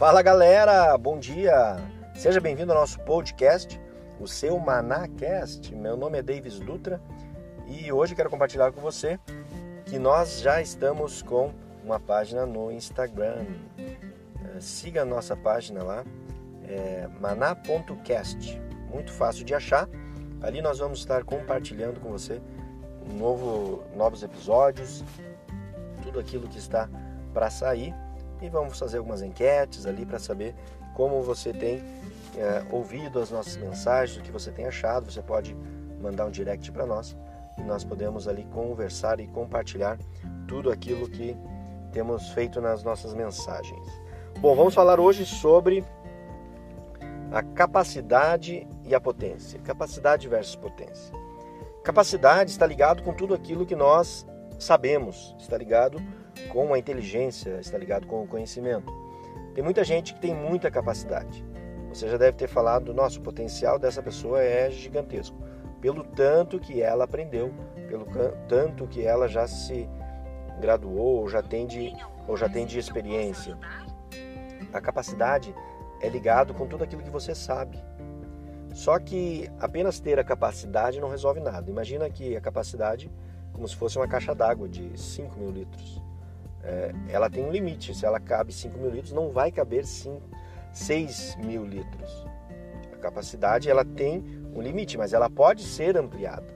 Fala galera, bom dia! Seja bem-vindo ao nosso podcast, o seu Manacast. Meu nome é Davis Dutra e hoje quero compartilhar com você que nós já estamos com uma página no Instagram. Eh, siga a nossa página lá, é maná.cast. Muito fácil de achar. Ali nós vamos estar compartilhando com você um novo, novos episódios, tudo aquilo que está para sair e vamos fazer algumas enquetes ali para saber como você tem é, ouvido as nossas mensagens, o que você tem achado. Você pode mandar um direct para nós e nós podemos ali conversar e compartilhar tudo aquilo que temos feito nas nossas mensagens. Bom, vamos falar hoje sobre a capacidade e a potência. Capacidade versus potência. Capacidade está ligado com tudo aquilo que nós sabemos, está ligado com a inteligência, está ligado com o conhecimento. Tem muita gente que tem muita capacidade. Você já deve ter falado, nosso o potencial dessa pessoa é gigantesco, pelo tanto que ela aprendeu, pelo tanto que ela já se graduou ou já tem de, ou já tem de experiência. A capacidade é ligado com tudo aquilo que você sabe. Só que apenas ter a capacidade não resolve nada. Imagina que a capacidade como se fosse uma caixa d'água de 5 mil litros. É, ela tem um limite. Se ela cabe 5 mil litros, não vai caber 5, 6 mil litros. A capacidade ela tem um limite, mas ela pode ser ampliada.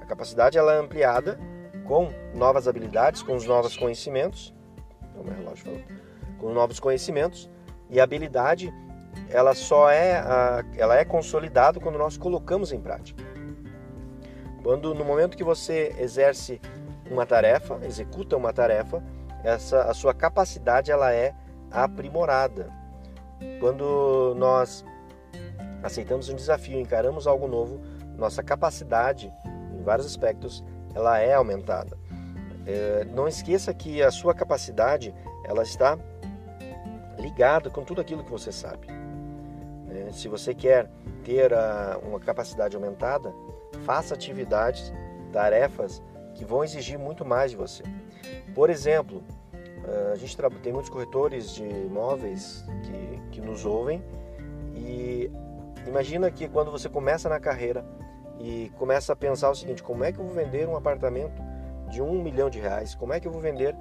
A capacidade ela é ampliada com novas habilidades, com os novos conhecimentos. O meu relógio falou. Com novos conhecimentos e habilidade ela só é ela é consolidada quando nós colocamos em prática. Quando no momento que você exerce uma tarefa, executa uma tarefa, essa a sua capacidade ela é aprimorada. Quando nós aceitamos um desafio, encaramos algo novo, nossa capacidade em vários aspectos ela é aumentada. É, não esqueça que a sua capacidade ela está ligada com tudo aquilo que você sabe. É, se você quer ter a, uma capacidade aumentada, faça atividades, tarefas que vão exigir muito mais de você. Por exemplo, eh, a gente tem muitos corretores de imóveis que, que nos ouvem e imagina que quando você começa na carreira e começa a pensar o seguinte: como é que eu vou vender um apartamento de um milhão de reais? Como é que eu vou vender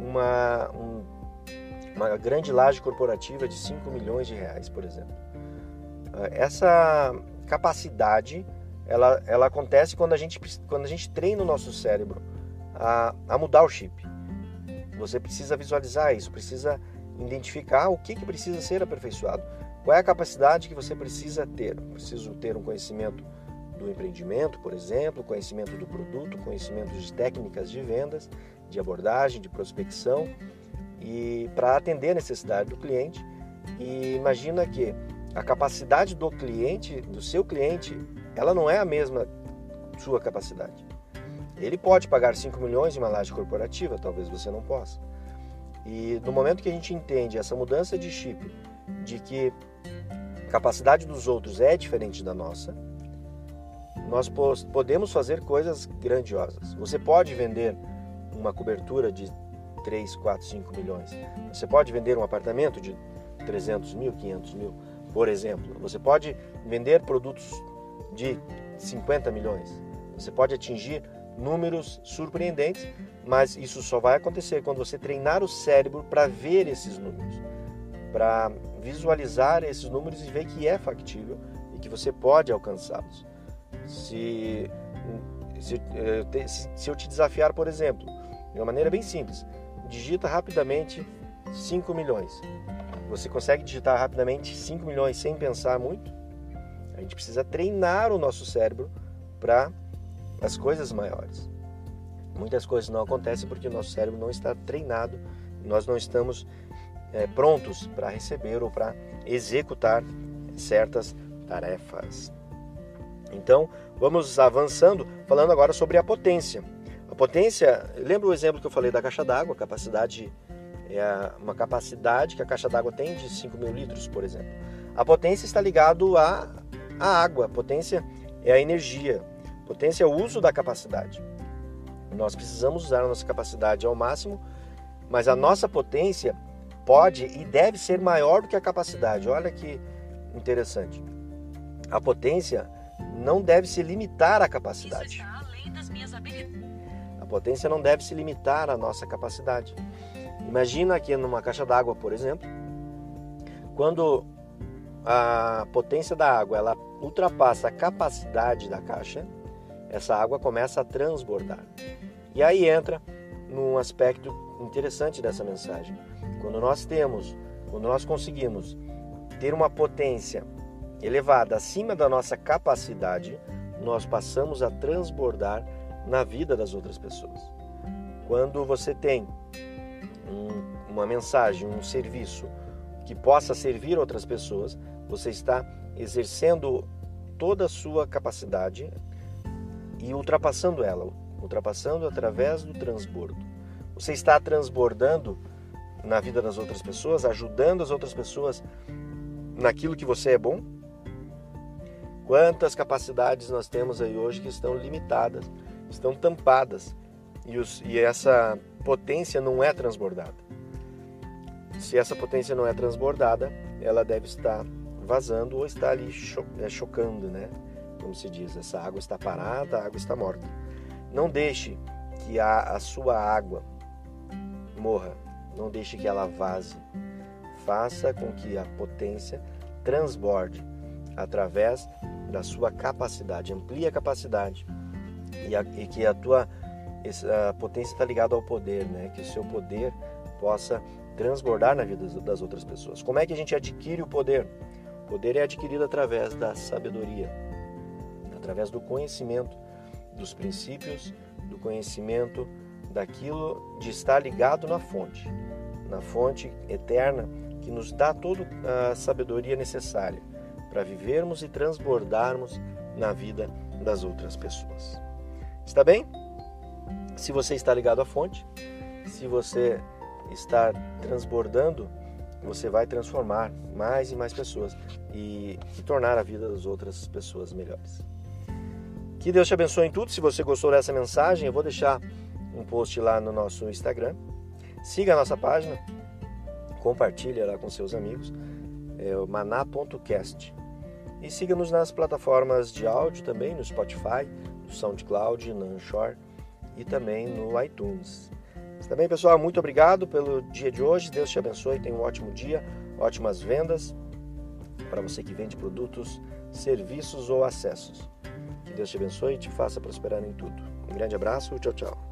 uma, um, uma grande laje corporativa de 5 milhões de reais, por exemplo? Eh, essa capacidade ela, ela acontece quando a, gente, quando a gente treina o nosso cérebro a, a mudar o chip. Você precisa visualizar isso, precisa identificar o que, que precisa ser aperfeiçoado. Qual é a capacidade que você precisa ter? Preciso ter um conhecimento do empreendimento, por exemplo, conhecimento do produto, conhecimento de técnicas de vendas, de abordagem, de prospecção e para atender a necessidade do cliente. E imagina que a capacidade do cliente, do seu cliente, ela não é a mesma sua capacidade. Ele pode pagar 5 milhões em uma laje corporativa, talvez você não possa. E no momento que a gente entende essa mudança de chip, de que a capacidade dos outros é diferente da nossa, nós podemos fazer coisas grandiosas. Você pode vender uma cobertura de 3, 4, 5 milhões. Você pode vender um apartamento de 300 mil, 500 mil, por exemplo. Você pode vender produtos de 50 milhões. Você pode atingir números surpreendentes, mas isso só vai acontecer quando você treinar o cérebro para ver esses números, para visualizar esses números e ver que é factível e que você pode alcançá-los. Se, se, eh, se eu te desafiar, por exemplo, de uma maneira bem simples, digita rapidamente 5 milhões. Você consegue digitar rapidamente 5 milhões sem pensar muito? A gente precisa treinar o nosso cérebro para as coisas maiores. Muitas coisas não acontecem porque o nosso cérebro não está treinado, nós não estamos é, prontos para receber ou para executar certas tarefas. Então, vamos avançando, falando agora sobre a potência. A potência, lembra o exemplo que eu falei da caixa d'água, capacidade é uma capacidade que a caixa d'água tem de 5 mil litros, por exemplo. A potência está ligado a a água. Potência é a energia. Potência é o uso da capacidade. Nós precisamos usar a nossa capacidade ao máximo, mas a nossa potência pode e deve ser maior do que a capacidade. Olha que interessante. A potência não deve se limitar à capacidade. A potência não deve se limitar à nossa capacidade. Imagina aqui numa caixa d'água, por exemplo, quando a potência da água ela ultrapassa a capacidade da caixa, essa água começa a transbordar. E aí entra num aspecto interessante dessa mensagem. Quando nós temos, quando nós conseguimos ter uma potência elevada acima da nossa capacidade, nós passamos a transbordar na vida das outras pessoas. Quando você tem um, uma mensagem, um serviço que possa servir outras pessoas, você está exercendo toda a sua capacidade e ultrapassando ela, ultrapassando através do transbordo. Você está transbordando na vida das outras pessoas, ajudando as outras pessoas naquilo que você é bom? Quantas capacidades nós temos aí hoje que estão limitadas, estão tampadas e, os, e essa potência não é transbordada. Se essa potência não é transbordada, ela deve estar vazando ou está ali cho é, chocando, né? Como se diz, essa água está parada, a água está morta. Não deixe que a, a sua água morra, não deixe que ela vaze. Faça com que a potência transborde através da sua capacidade, amplie a capacidade e, a, e que a tua a potência está ligada ao poder, né? Que o seu poder possa transbordar na vida das outras pessoas. Como é que a gente adquire o poder? Poder é adquirido através da sabedoria, através do conhecimento dos princípios, do conhecimento daquilo de estar ligado na fonte, na fonte eterna que nos dá toda a sabedoria necessária para vivermos e transbordarmos na vida das outras pessoas. Está bem? Se você está ligado à fonte, se você está transbordando, você vai transformar mais e mais pessoas e, e, tornar a vida das outras pessoas melhores. Que Deus te abençoe em tudo. Se você gostou dessa mensagem, eu vou deixar um post lá no nosso Instagram. Siga a nossa página, compartilhe lá com seus amigos, é o maná.cast. E siga-nos nas plataformas de áudio também, no Spotify, no SoundCloud, no Anchor e também no iTunes. Está bem, pessoal? Muito obrigado pelo dia de hoje. Deus te abençoe. Tenha um ótimo dia, ótimas vendas para você que vende produtos, serviços ou acessos. Que Deus te abençoe e te faça prosperar em tudo. Um grande abraço. Tchau, tchau.